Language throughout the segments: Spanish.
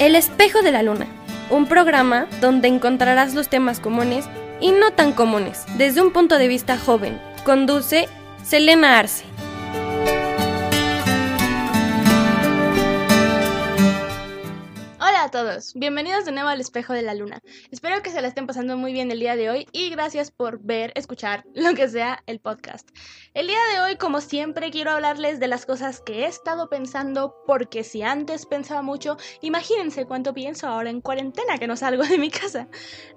El espejo de la luna, un programa donde encontrarás los temas comunes y no tan comunes desde un punto de vista joven. Conduce Selena Arce. Todos, bienvenidos de nuevo al espejo de la luna. Espero que se la estén pasando muy bien el día de hoy y gracias por ver, escuchar, lo que sea el podcast. El día de hoy, como siempre, quiero hablarles de las cosas que he estado pensando porque si antes pensaba mucho, imagínense cuánto pienso ahora en cuarentena que no salgo de mi casa.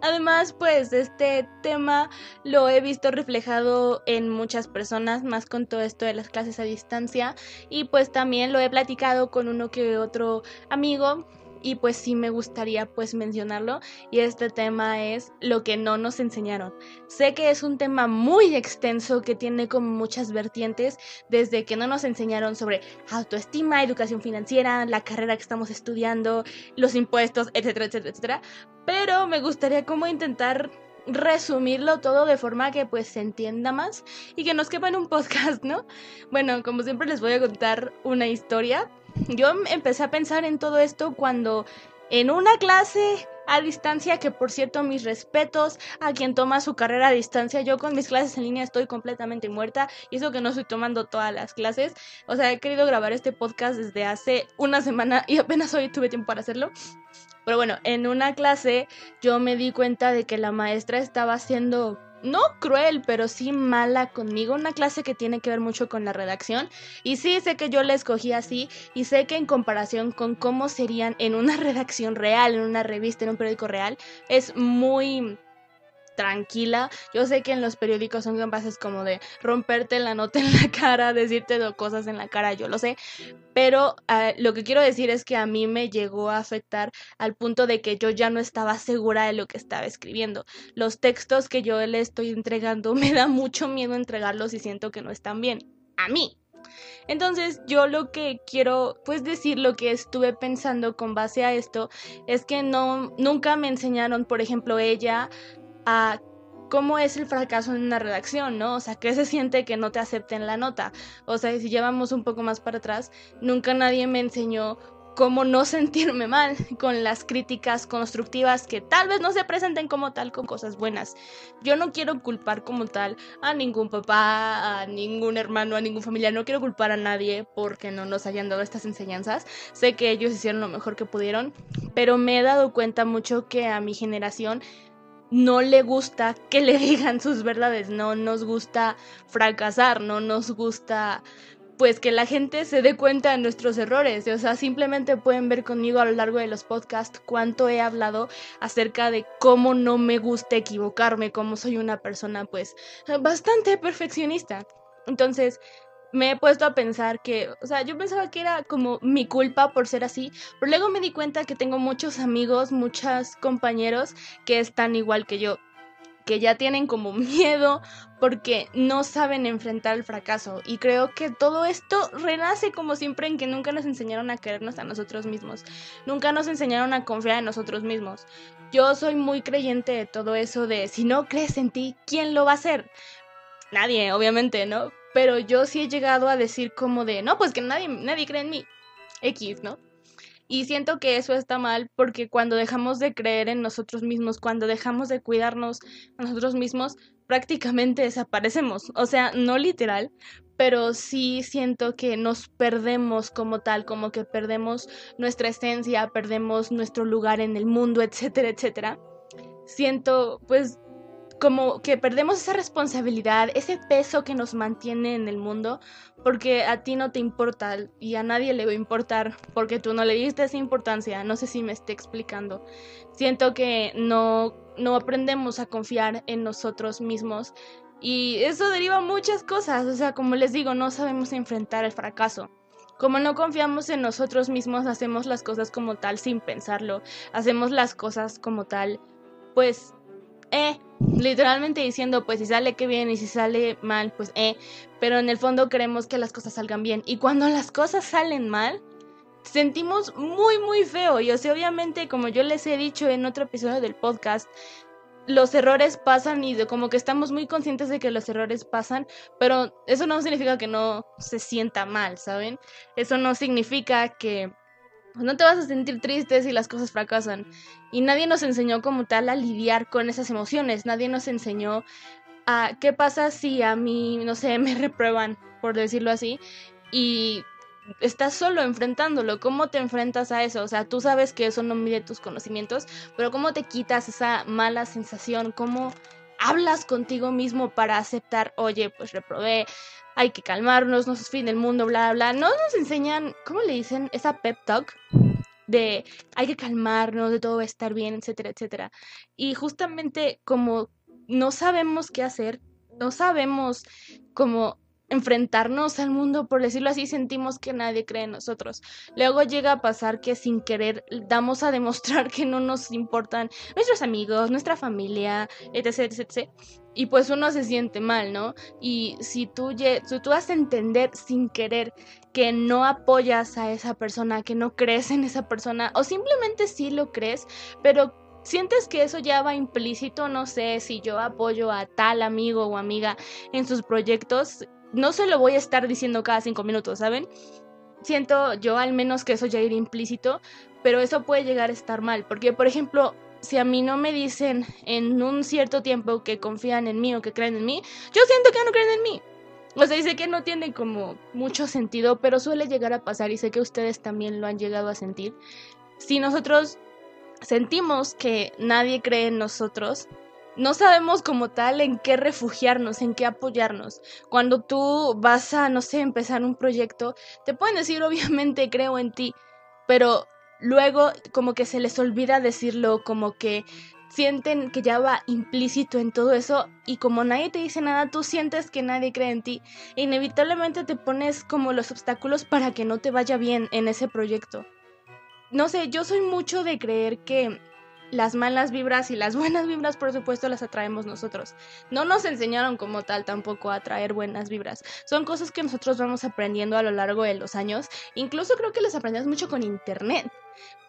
Además, pues este tema lo he visto reflejado en muchas personas, más con todo esto de las clases a distancia y pues también lo he platicado con uno que otro amigo y pues sí me gustaría pues mencionarlo y este tema es lo que no nos enseñaron. Sé que es un tema muy extenso que tiene como muchas vertientes desde que no nos enseñaron sobre autoestima, educación financiera, la carrera que estamos estudiando, los impuestos, etcétera, etcétera, etcétera, pero me gustaría como intentar resumirlo todo de forma que pues se entienda más y que nos quepa en un podcast, ¿no? Bueno, como siempre les voy a contar una historia yo empecé a pensar en todo esto cuando en una clase a distancia, que por cierto mis respetos a quien toma su carrera a distancia, yo con mis clases en línea estoy completamente muerta y eso que no estoy tomando todas las clases, o sea, he querido grabar este podcast desde hace una semana y apenas hoy tuve tiempo para hacerlo. Pero bueno, en una clase yo me di cuenta de que la maestra estaba haciendo no cruel, pero sí mala conmigo, una clase que tiene que ver mucho con la redacción. Y sí sé que yo la escogí así y sé que en comparación con cómo serían en una redacción real, en una revista, en un periódico real, es muy tranquila. Yo sé que en los periódicos son capaces como de romperte la nota en la cara, decirte cosas en la cara, yo lo sé, pero ah, lo que quiero decir es que a mí me llegó a afectar al punto de que yo ya no estaba segura de lo que estaba escribiendo. Los textos que yo le estoy entregando me da mucho miedo entregarlos y siento que no están bien. A mí, entonces yo lo que quiero pues decir, lo que estuve pensando con base a esto, es que no, nunca me enseñaron, por ejemplo, ella a cómo es el fracaso en una redacción, ¿no? O sea, ¿qué se siente que no te acepten la nota? O sea, si llevamos un poco más para atrás, nunca nadie me enseñó cómo no sentirme mal con las críticas constructivas que tal vez no se presenten como tal con cosas buenas. Yo no quiero culpar como tal a ningún papá, a ningún hermano, a ningún familiar, no quiero culpar a nadie porque no nos hayan dado estas enseñanzas. Sé que ellos hicieron lo mejor que pudieron, pero me he dado cuenta mucho que a mi generación no le gusta que le digan sus verdades, no nos gusta fracasar, no nos gusta pues que la gente se dé cuenta de nuestros errores, o sea, simplemente pueden ver conmigo a lo largo de los podcasts cuánto he hablado acerca de cómo no me gusta equivocarme, cómo soy una persona pues bastante perfeccionista. Entonces, me he puesto a pensar que, o sea, yo pensaba que era como mi culpa por ser así, pero luego me di cuenta que tengo muchos amigos, muchos compañeros que están igual que yo, que ya tienen como miedo porque no saben enfrentar el fracaso. Y creo que todo esto renace como siempre en que nunca nos enseñaron a querernos a nosotros mismos, nunca nos enseñaron a confiar en nosotros mismos. Yo soy muy creyente de todo eso de si no crees en ti, ¿quién lo va a hacer? Nadie, obviamente, ¿no? Pero yo sí he llegado a decir como de, no, pues que nadie, nadie cree en mí. X, ¿no? Y siento que eso está mal porque cuando dejamos de creer en nosotros mismos, cuando dejamos de cuidarnos a nosotros mismos, prácticamente desaparecemos. O sea, no literal, pero sí siento que nos perdemos como tal, como que perdemos nuestra esencia, perdemos nuestro lugar en el mundo, etcétera, etcétera. Siento, pues, como que perdemos esa responsabilidad, ese peso que nos mantiene en el mundo, porque a ti no te importa y a nadie le va a importar porque tú no le diste esa importancia. No sé si me esté explicando. Siento que no, no aprendemos a confiar en nosotros mismos y eso deriva muchas cosas. O sea, como les digo, no sabemos enfrentar el fracaso. Como no confiamos en nosotros mismos, hacemos las cosas como tal sin pensarlo. Hacemos las cosas como tal, pues, eh, literalmente diciendo, pues si sale que bien y si sale mal, pues eh, pero en el fondo queremos que las cosas salgan bien. Y cuando las cosas salen mal, sentimos muy, muy feo. Y o sea, obviamente, como yo les he dicho en otro episodio del podcast, los errores pasan y como que estamos muy conscientes de que los errores pasan, pero eso no significa que no se sienta mal, ¿saben? Eso no significa que no te vas a sentir triste si las cosas fracasan. Y nadie nos enseñó como tal a lidiar con esas emociones, nadie nos enseñó a qué pasa si a mí, no sé, me reprueban, por decirlo así, y estás solo enfrentándolo. ¿Cómo te enfrentas a eso? O sea, tú sabes que eso no mide tus conocimientos, pero ¿cómo te quitas esa mala sensación? ¿Cómo hablas contigo mismo para aceptar, oye, pues reprobé, hay que calmarnos, no es fin del mundo, bla, bla? No nos enseñan, ¿cómo le dicen? Esa pep talk de hay que calmarnos, de todo va a estar bien, etcétera, etcétera. Y justamente como no sabemos qué hacer, no sabemos cómo enfrentarnos al mundo, por decirlo así, sentimos que nadie cree en nosotros. Luego llega a pasar que sin querer damos a demostrar que no nos importan nuestros amigos, nuestra familia, etc, etc. Y pues uno se siente mal, ¿no? Y si tú, si tú vas a entender sin querer que no apoyas a esa persona, que no crees en esa persona, o simplemente sí lo crees, pero sientes que eso ya va implícito, no sé, si yo apoyo a tal amigo o amiga en sus proyectos, no se lo voy a estar diciendo cada cinco minutos, ¿saben? Siento yo al menos que eso ya irá implícito, pero eso puede llegar a estar mal, porque por ejemplo, si a mí no me dicen en un cierto tiempo que confían en mí o que creen en mí, yo siento que no creen en mí. O sea, dice que no tiene como mucho sentido, pero suele llegar a pasar y sé que ustedes también lo han llegado a sentir. Si nosotros sentimos que nadie cree en nosotros, no sabemos como tal en qué refugiarnos, en qué apoyarnos. Cuando tú vas a, no sé, empezar un proyecto, te pueden decir obviamente creo en ti, pero luego como que se les olvida decirlo, como que sienten que ya va implícito en todo eso y como nadie te dice nada, tú sientes que nadie cree en ti. E inevitablemente te pones como los obstáculos para que no te vaya bien en ese proyecto. No sé, yo soy mucho de creer que las malas vibras y las buenas vibras, por supuesto, las atraemos nosotros. No nos enseñaron como tal tampoco a atraer buenas vibras. Son cosas que nosotros vamos aprendiendo a lo largo de los años. Incluso creo que las aprendemos mucho con internet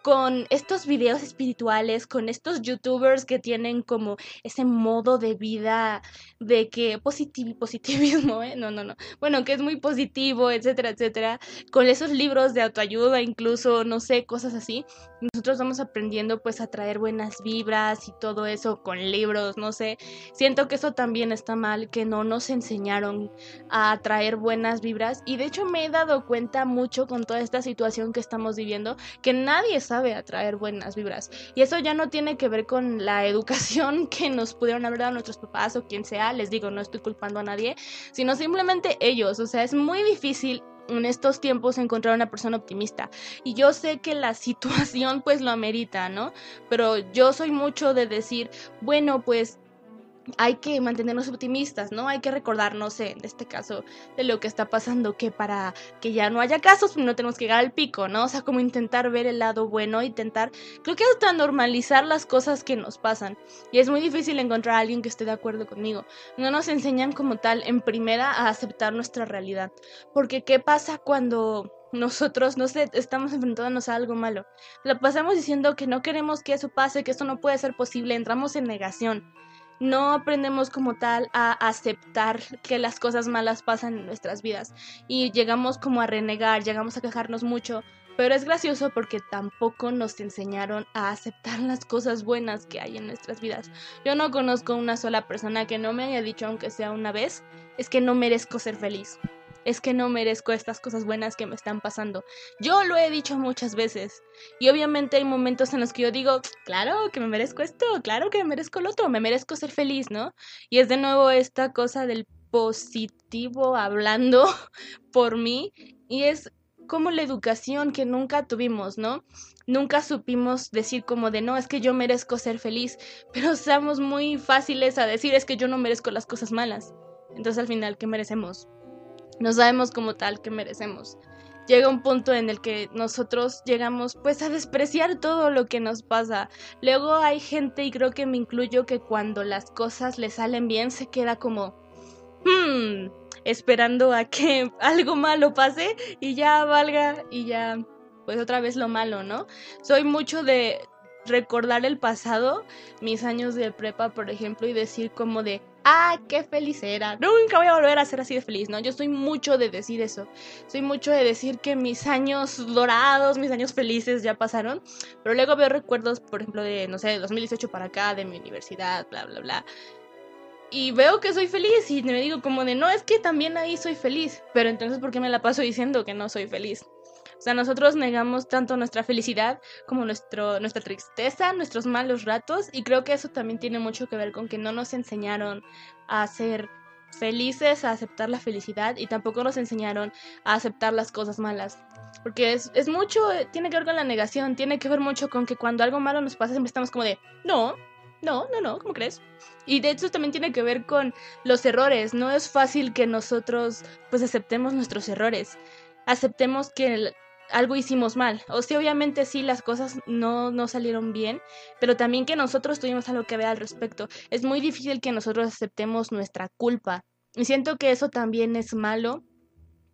con estos videos espirituales, con estos youtubers que tienen como ese modo de vida de que positivo, positivismo, ¿eh? No, no, no. Bueno, que es muy positivo, etcétera, etcétera. Con esos libros de autoayuda, incluso, no sé, cosas así. Nosotros vamos aprendiendo pues a traer buenas vibras y todo eso con libros, no sé. Siento que eso también está mal, que no nos enseñaron a traer buenas vibras. Y de hecho me he dado cuenta mucho con toda esta situación que estamos viviendo, que nadie sabe atraer buenas vibras. Y eso ya no tiene que ver con la educación que nos pudieron haber dado nuestros papás o quien sea, les digo, no estoy culpando a nadie, sino simplemente ellos. O sea, es muy difícil en estos tiempos encontrar una persona optimista. Y yo sé que la situación pues lo amerita, ¿no? Pero yo soy mucho de decir, bueno, pues hay que mantenernos optimistas, ¿no? Hay que recordar, no sé, en este caso, de lo que está pasando, que para que ya no haya casos, no tenemos que llegar al pico, ¿no? O sea, como intentar ver el lado bueno, intentar, creo que hasta normalizar las cosas que nos pasan. Y es muy difícil encontrar a alguien que esté de acuerdo conmigo. No nos enseñan como tal, en primera, a aceptar nuestra realidad. Porque, ¿qué pasa cuando nosotros, no sé, estamos enfrentándonos a algo malo. Lo pasamos diciendo que no queremos que eso pase, que esto no puede ser posible, entramos en negación no aprendemos como tal a aceptar que las cosas malas pasan en nuestras vidas y llegamos como a renegar, llegamos a quejarnos mucho, pero es gracioso porque tampoco nos enseñaron a aceptar las cosas buenas que hay en nuestras vidas. Yo no conozco una sola persona que no me haya dicho, aunque sea una vez, es que no merezco ser feliz es que no merezco estas cosas buenas que me están pasando. Yo lo he dicho muchas veces. Y obviamente hay momentos en los que yo digo, claro que me merezco esto, claro que me merezco lo otro, me merezco ser feliz, ¿no? Y es de nuevo esta cosa del positivo hablando por mí. Y es como la educación que nunca tuvimos, ¿no? Nunca supimos decir como de no, es que yo merezco ser feliz, pero seamos muy fáciles a decir es que yo no merezco las cosas malas. Entonces al final, ¿qué merecemos? No sabemos como tal que merecemos. Llega un punto en el que nosotros llegamos pues a despreciar todo lo que nos pasa. Luego hay gente, y creo que me incluyo, que cuando las cosas le salen bien se queda como, hmm, esperando a que algo malo pase y ya valga y ya pues otra vez lo malo, ¿no? Soy mucho de recordar el pasado, mis años de prepa, por ejemplo, y decir como de, ah, qué feliz era, nunca voy a volver a ser así de feliz, ¿no? Yo soy mucho de decir eso, soy mucho de decir que mis años dorados, mis años felices ya pasaron, pero luego veo recuerdos, por ejemplo, de, no sé, de 2018 para acá, de mi universidad, bla, bla, bla. Y veo que soy feliz y me digo como de, no, es que también ahí soy feliz, pero entonces ¿por qué me la paso diciendo que no soy feliz? O sea, nosotros negamos tanto nuestra felicidad como nuestro, nuestra tristeza, nuestros malos ratos y creo que eso también tiene mucho que ver con que no nos enseñaron a ser felices, a aceptar la felicidad y tampoco nos enseñaron a aceptar las cosas malas. Porque es, es mucho, tiene que ver con la negación, tiene que ver mucho con que cuando algo malo nos pasa siempre estamos como de, no, no, no, no, ¿cómo crees? Y de hecho también tiene que ver con los errores. No es fácil que nosotros pues aceptemos nuestros errores. Aceptemos que algo hicimos mal. O sea, obviamente sí, las cosas no, no salieron bien, pero también que nosotros tuvimos algo que ver al respecto. Es muy difícil que nosotros aceptemos nuestra culpa. Y siento que eso también es malo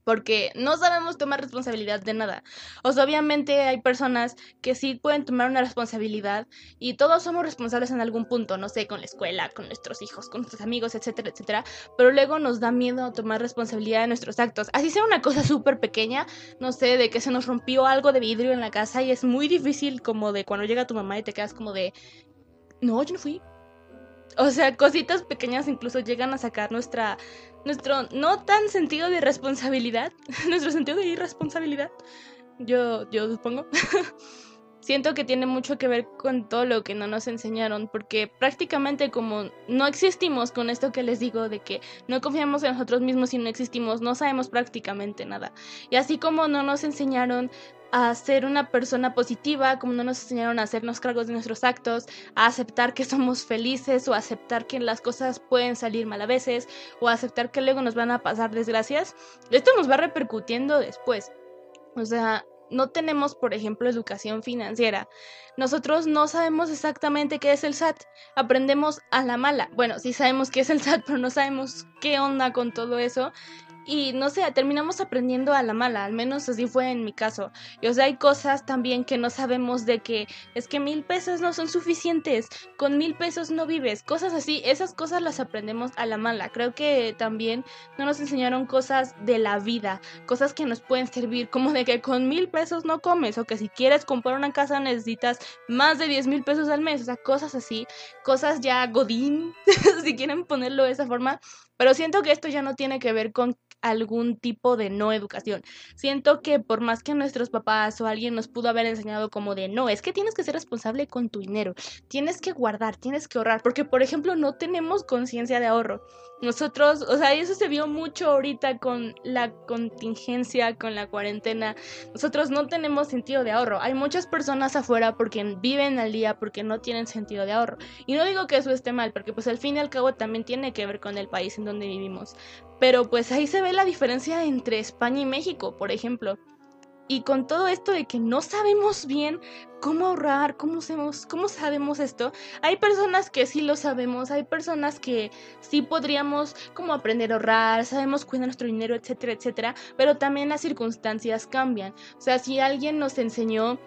porque no sabemos tomar responsabilidad de nada. O sea, obviamente hay personas que sí pueden tomar una responsabilidad y todos somos responsables en algún punto, no sé, con la escuela, con nuestros hijos, con nuestros amigos, etcétera, etcétera, pero luego nos da miedo tomar responsabilidad de nuestros actos. Así sea una cosa súper pequeña, no sé, de que se nos rompió algo de vidrio en la casa y es muy difícil como de cuando llega tu mamá y te quedas como de, no, yo no fui, o sea, cositas pequeñas incluso llegan a sacar nuestra, nuestro no tan sentido de responsabilidad, nuestro sentido de irresponsabilidad, yo, yo supongo. Siento que tiene mucho que ver con todo lo que no nos enseñaron, porque prácticamente como no existimos con esto que les digo de que no confiamos en nosotros mismos y no existimos, no sabemos prácticamente nada. Y así como no nos enseñaron a ser una persona positiva, como no nos enseñaron a hacernos cargos de nuestros actos, a aceptar que somos felices o aceptar que las cosas pueden salir mal a veces o aceptar que luego nos van a pasar desgracias, esto nos va repercutiendo después. O sea, no tenemos, por ejemplo, educación financiera. Nosotros no sabemos exactamente qué es el SAT. Aprendemos a la mala. Bueno, sí sabemos qué es el SAT, pero no sabemos qué onda con todo eso. Y no sé, terminamos aprendiendo a la mala, al menos así fue en mi caso. Y o sea, hay cosas también que no sabemos de que es que mil pesos no son suficientes, con mil pesos no vives, cosas así, esas cosas las aprendemos a la mala. Creo que también no nos enseñaron cosas de la vida, cosas que nos pueden servir, como de que con mil pesos no comes, o que si quieres comprar una casa necesitas más de diez mil pesos al mes, o sea, cosas así, cosas ya godín, si quieren ponerlo de esa forma. Pero siento que esto ya no tiene que ver con algún tipo de no educación. Siento que por más que nuestros papás o alguien nos pudo haber enseñado como de no, es que tienes que ser responsable con tu dinero, tienes que guardar, tienes que ahorrar, porque por ejemplo no tenemos conciencia de ahorro. Nosotros, o sea, eso se vio mucho ahorita con la contingencia, con la cuarentena. Nosotros no tenemos sentido de ahorro. Hay muchas personas afuera porque viven al día, porque no tienen sentido de ahorro. Y no digo que eso esté mal, porque pues al fin y al cabo también tiene que ver con el país en donde vivimos. Pero pues ahí se ve la diferencia entre España y México, por ejemplo. Y con todo esto de que no sabemos bien cómo ahorrar, cómo, hacemos, cómo sabemos esto, hay personas que sí lo sabemos, hay personas que sí podríamos como aprender a ahorrar, sabemos cuidar nuestro dinero, etcétera, etcétera, pero también las circunstancias cambian. O sea, si alguien nos enseñó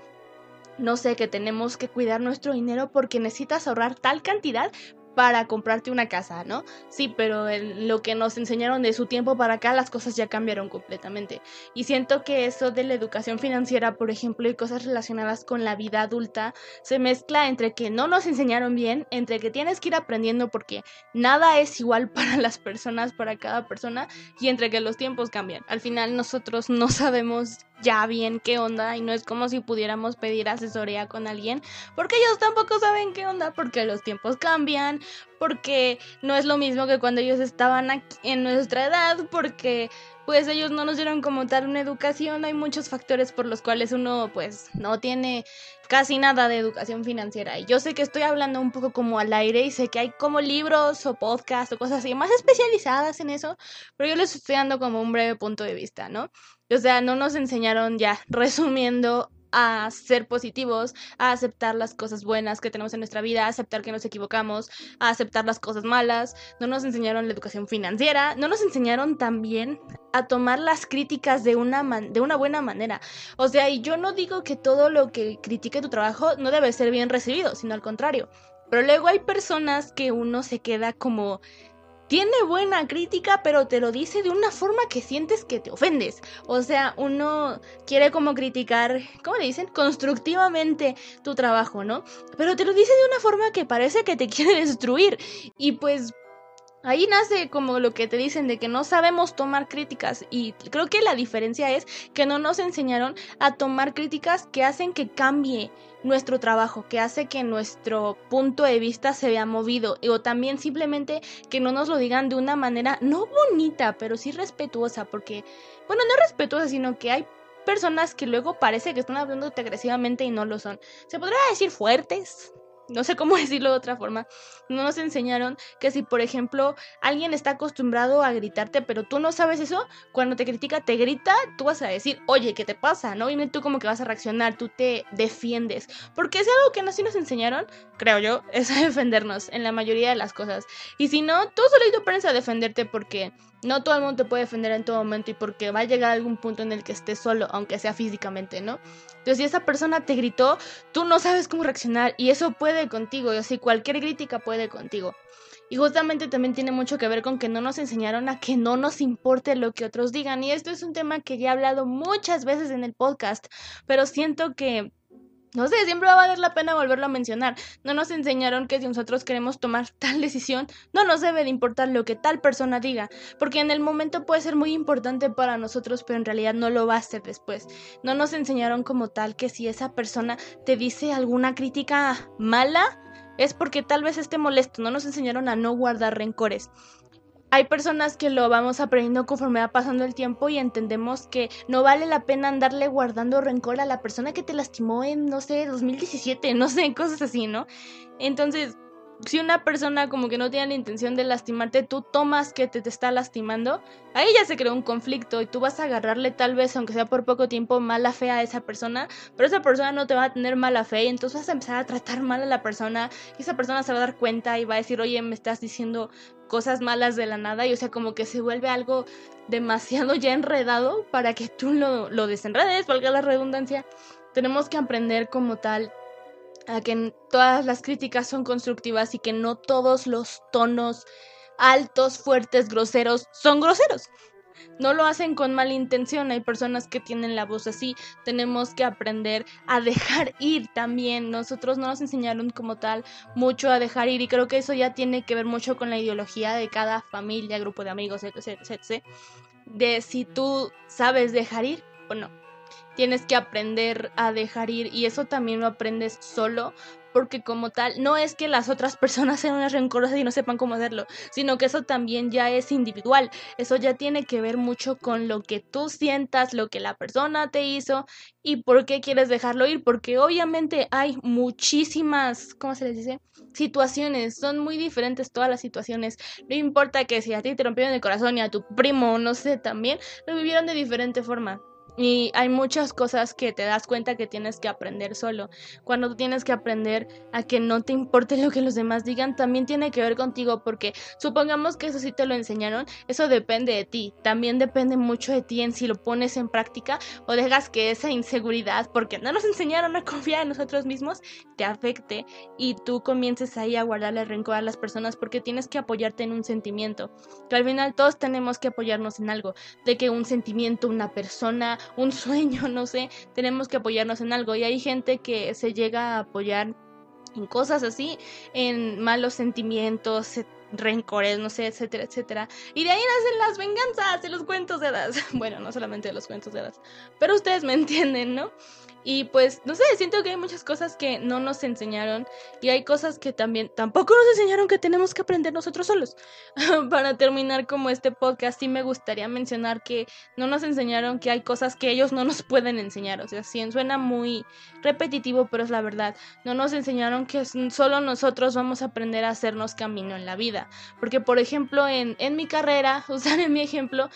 no sé, que tenemos que cuidar nuestro dinero porque necesitas ahorrar tal cantidad, para comprarte una casa, ¿no? Sí, pero lo que nos enseñaron de su tiempo para acá, las cosas ya cambiaron completamente. Y siento que eso de la educación financiera, por ejemplo, y cosas relacionadas con la vida adulta, se mezcla entre que no nos enseñaron bien, entre que tienes que ir aprendiendo porque nada es igual para las personas, para cada persona, y entre que los tiempos cambian. Al final nosotros no sabemos ya bien qué onda y no es como si pudiéramos pedir asesoría con alguien porque ellos tampoco saben qué onda porque los tiempos cambian, porque no es lo mismo que cuando ellos estaban en nuestra edad, porque pues ellos no nos dieron como tal una educación, hay muchos factores por los cuales uno pues no tiene casi nada de educación financiera. Y yo sé que estoy hablando un poco como al aire y sé que hay como libros o podcasts o cosas así más especializadas en eso, pero yo les estoy dando como un breve punto de vista, ¿no? O sea, no nos enseñaron ya, resumiendo, a ser positivos, a aceptar las cosas buenas que tenemos en nuestra vida, a aceptar que nos equivocamos, a aceptar las cosas malas, no nos enseñaron la educación financiera, no nos enseñaron también a tomar las críticas de una, de una buena manera. O sea, y yo no digo que todo lo que critique tu trabajo no debe ser bien recibido, sino al contrario. Pero luego hay personas que uno se queda como tiene buena crítica, pero te lo dice de una forma que sientes que te ofendes. O sea, uno quiere como criticar, ¿cómo le dicen? Constructivamente tu trabajo, ¿no? Pero te lo dice de una forma que parece que te quiere destruir. Y pues Ahí nace como lo que te dicen de que no sabemos tomar críticas y creo que la diferencia es que no nos enseñaron a tomar críticas que hacen que cambie nuestro trabajo, que hace que nuestro punto de vista se vea movido o también simplemente que no nos lo digan de una manera no bonita, pero sí respetuosa, porque, bueno, no respetuosa, sino que hay personas que luego parece que están hablándote agresivamente y no lo son. Se podría decir fuertes, no sé cómo decirlo de otra forma, no nos enseñaron que si, por ejemplo, alguien está acostumbrado a gritarte, pero tú no sabes eso, cuando te critica, te grita, tú vas a decir, oye, ¿qué te pasa? ¿No? Y tú como que vas a reaccionar, tú te defiendes. Porque es algo que no sí nos enseñaron, creo yo, es a defendernos en la mayoría de las cosas. Y si no, tú solito aprendes a defenderte porque no todo el mundo te puede defender en todo momento y porque va a llegar algún punto en el que estés solo, aunque sea físicamente, ¿no? Entonces, si esa persona te gritó, tú no sabes cómo reaccionar y eso puede contigo, y así cualquier crítica puede contigo. Y justamente también tiene mucho que ver con que no nos enseñaron a que no nos importe lo que otros digan. Y esto es un tema que ya he hablado muchas veces en el podcast, pero siento que no sé, siempre va a valer la pena volverlo a mencionar. No nos enseñaron que si nosotros queremos tomar tal decisión, no nos debe de importar lo que tal persona diga, porque en el momento puede ser muy importante para nosotros, pero en realidad no lo va a ser después. No nos enseñaron como tal que si esa persona te dice alguna crítica mala, es porque tal vez esté molesto. No nos enseñaron a no guardar rencores hay personas que lo vamos aprendiendo conforme va pasando el tiempo y entendemos que no vale la pena andarle guardando rencor a la persona que te lastimó en, no sé, 2017, no sé, cosas así, ¿no? Entonces, si una persona como que no tiene la intención de lastimarte, tú tomas que te, te está lastimando, ahí ya se creó un conflicto y tú vas a agarrarle tal vez, aunque sea por poco tiempo, mala fe a esa persona, pero esa persona no te va a tener mala fe y entonces vas a empezar a tratar mal a la persona y esa persona se va a dar cuenta y va a decir, oye, me estás diciendo cosas malas de la nada y o sea como que se vuelve algo demasiado ya enredado para que tú lo, lo desenredes, valga la redundancia. Tenemos que aprender como tal a que todas las críticas son constructivas y que no todos los tonos altos, fuertes, groseros son groseros. No lo hacen con mala intención, hay personas que tienen la voz así, tenemos que aprender a dejar ir también. Nosotros no nos enseñaron como tal mucho a dejar ir y creo que eso ya tiene que ver mucho con la ideología de cada familia, grupo de amigos, etc, etc. De si tú sabes dejar ir o no tienes que aprender a dejar ir y eso también lo aprendes solo porque como tal no es que las otras personas sean unas rencorosas y no sepan cómo hacerlo, sino que eso también ya es individual, eso ya tiene que ver mucho con lo que tú sientas, lo que la persona te hizo y por qué quieres dejarlo ir, porque obviamente hay muchísimas, ¿cómo se les dice? situaciones, son muy diferentes todas las situaciones, no importa que si a ti te rompieron el corazón y a tu primo, no sé, también lo vivieron de diferente forma. Y hay muchas cosas que te das cuenta que tienes que aprender solo. Cuando tienes que aprender a que no te importe lo que los demás digan, también tiene que ver contigo porque supongamos que eso sí te lo enseñaron, eso depende de ti. También depende mucho de ti en si lo pones en práctica o dejas que esa inseguridad, porque no nos enseñaron a confiar en nosotros mismos, te afecte y tú comiences ahí a guardarle rencor a las personas porque tienes que apoyarte en un sentimiento. Que al final todos tenemos que apoyarnos en algo, de que un sentimiento, una persona, un sueño, no sé, tenemos que apoyarnos en algo y hay gente que se llega a apoyar en cosas así, en malos sentimientos, rencores, no sé, etcétera, etcétera. Y de ahí nacen las venganzas de los cuentos de hadas. Bueno, no solamente de los cuentos de hadas, pero ustedes me entienden, ¿no? Y pues, no sé, siento que hay muchas cosas que no nos enseñaron y hay cosas que también tampoco nos enseñaron que tenemos que aprender nosotros solos. Para terminar como este podcast, sí me gustaría mencionar que no nos enseñaron que hay cosas que ellos no nos pueden enseñar. O sea, sí, suena muy repetitivo, pero es la verdad. No nos enseñaron que solo nosotros vamos a aprender a hacernos camino en la vida. Porque, por ejemplo, en, en mi carrera, usar en mi ejemplo,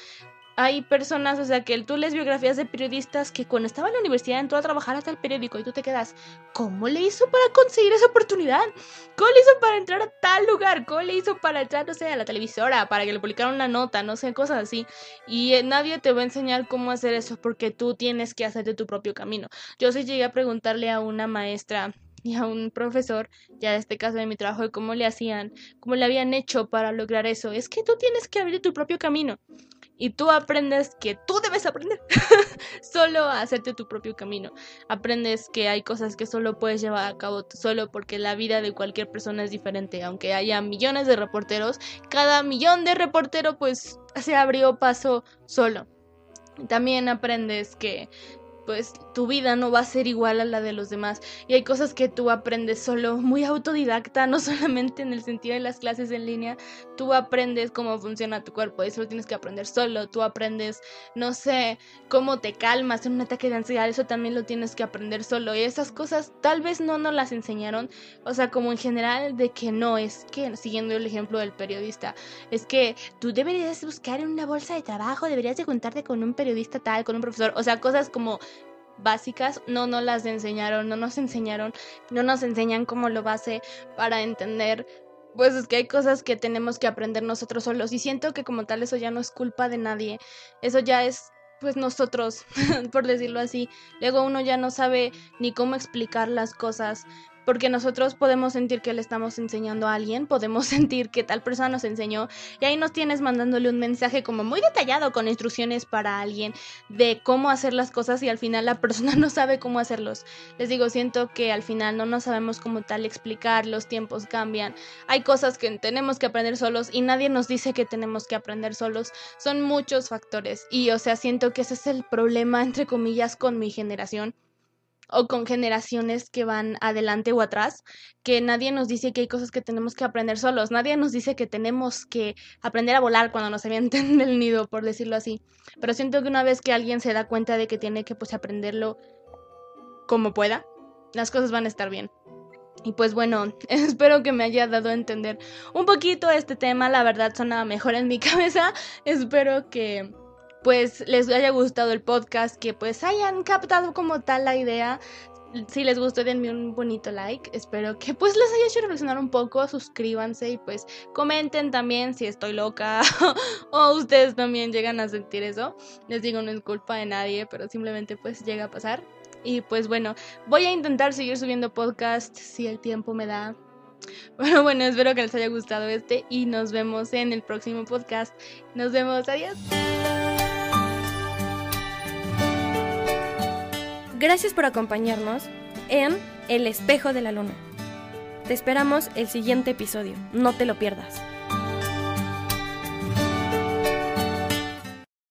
hay personas, o sea, que tú lees biografías de periodistas que cuando estaba en la universidad entró a trabajar hasta el periódico y tú te quedas, ¿cómo le hizo para conseguir esa oportunidad? ¿Cómo le hizo para entrar a tal lugar? ¿Cómo le hizo para entrar, no sé, a la televisora, para que le publicaran una nota, no sé, cosas así? Y eh, nadie te va a enseñar cómo hacer eso porque tú tienes que hacerte tu propio camino. Yo sí llegué a preguntarle a una maestra y a un profesor, ya en este caso de mi trabajo, de cómo le hacían, cómo le habían hecho para lograr eso. Es que tú tienes que abrir tu propio camino y tú aprendes que tú debes aprender solo a hacerte tu propio camino. Aprendes que hay cosas que solo puedes llevar a cabo solo porque la vida de cualquier persona es diferente. Aunque haya millones de reporteros, cada millón de reportero pues se abrió paso solo. También aprendes que pues tu vida no va a ser igual a la de los demás. Y hay cosas que tú aprendes solo muy autodidacta, no solamente en el sentido de las clases en línea, tú aprendes cómo funciona tu cuerpo, eso lo tienes que aprender solo, tú aprendes, no sé, cómo te calmas en un ataque de ansiedad, eso también lo tienes que aprender solo. Y esas cosas tal vez no nos las enseñaron, o sea, como en general de que no, es que, siguiendo el ejemplo del periodista, es que tú deberías buscar en una bolsa de trabajo, deberías de contarte con un periodista tal, con un profesor, o sea, cosas como básicas no nos las enseñaron, no nos enseñaron, no nos enseñan como lo base para entender pues es que hay cosas que tenemos que aprender nosotros solos y siento que como tal eso ya no es culpa de nadie, eso ya es pues nosotros, por decirlo así. Luego uno ya no sabe ni cómo explicar las cosas, porque nosotros podemos sentir que le estamos enseñando a alguien, podemos sentir que tal persona nos enseñó y ahí nos tienes mandándole un mensaje como muy detallado con instrucciones para alguien de cómo hacer las cosas y al final la persona no sabe cómo hacerlos. Les digo, siento que al final no nos sabemos cómo tal explicar, los tiempos cambian, hay cosas que tenemos que aprender solos y nadie nos dice que tenemos que aprender solos, son muchos factores y o sea, siento que ese es el problema entre comillas con mi generación o con generaciones que van adelante o atrás, que nadie nos dice que hay cosas que tenemos que aprender solos, nadie nos dice que tenemos que aprender a volar cuando nos avienten del nido, por decirlo así. Pero siento que una vez que alguien se da cuenta de que tiene que pues aprenderlo como pueda, las cosas van a estar bien. Y pues bueno, espero que me haya dado a entender un poquito este tema, la verdad sonaba mejor en mi cabeza, espero que pues les haya gustado el podcast, que pues hayan captado como tal la idea. Si les gustó, denme un bonito like. Espero que pues les haya hecho reflexionar un poco. Suscríbanse y pues comenten también si estoy loca o ustedes también llegan a sentir eso. Les digo, no es culpa de nadie, pero simplemente pues llega a pasar. Y pues bueno, voy a intentar seguir subiendo podcast si el tiempo me da. Bueno, bueno, espero que les haya gustado este y nos vemos en el próximo podcast. Nos vemos, adiós. Gracias por acompañarnos en El espejo de la luna. Te esperamos el siguiente episodio, no te lo pierdas.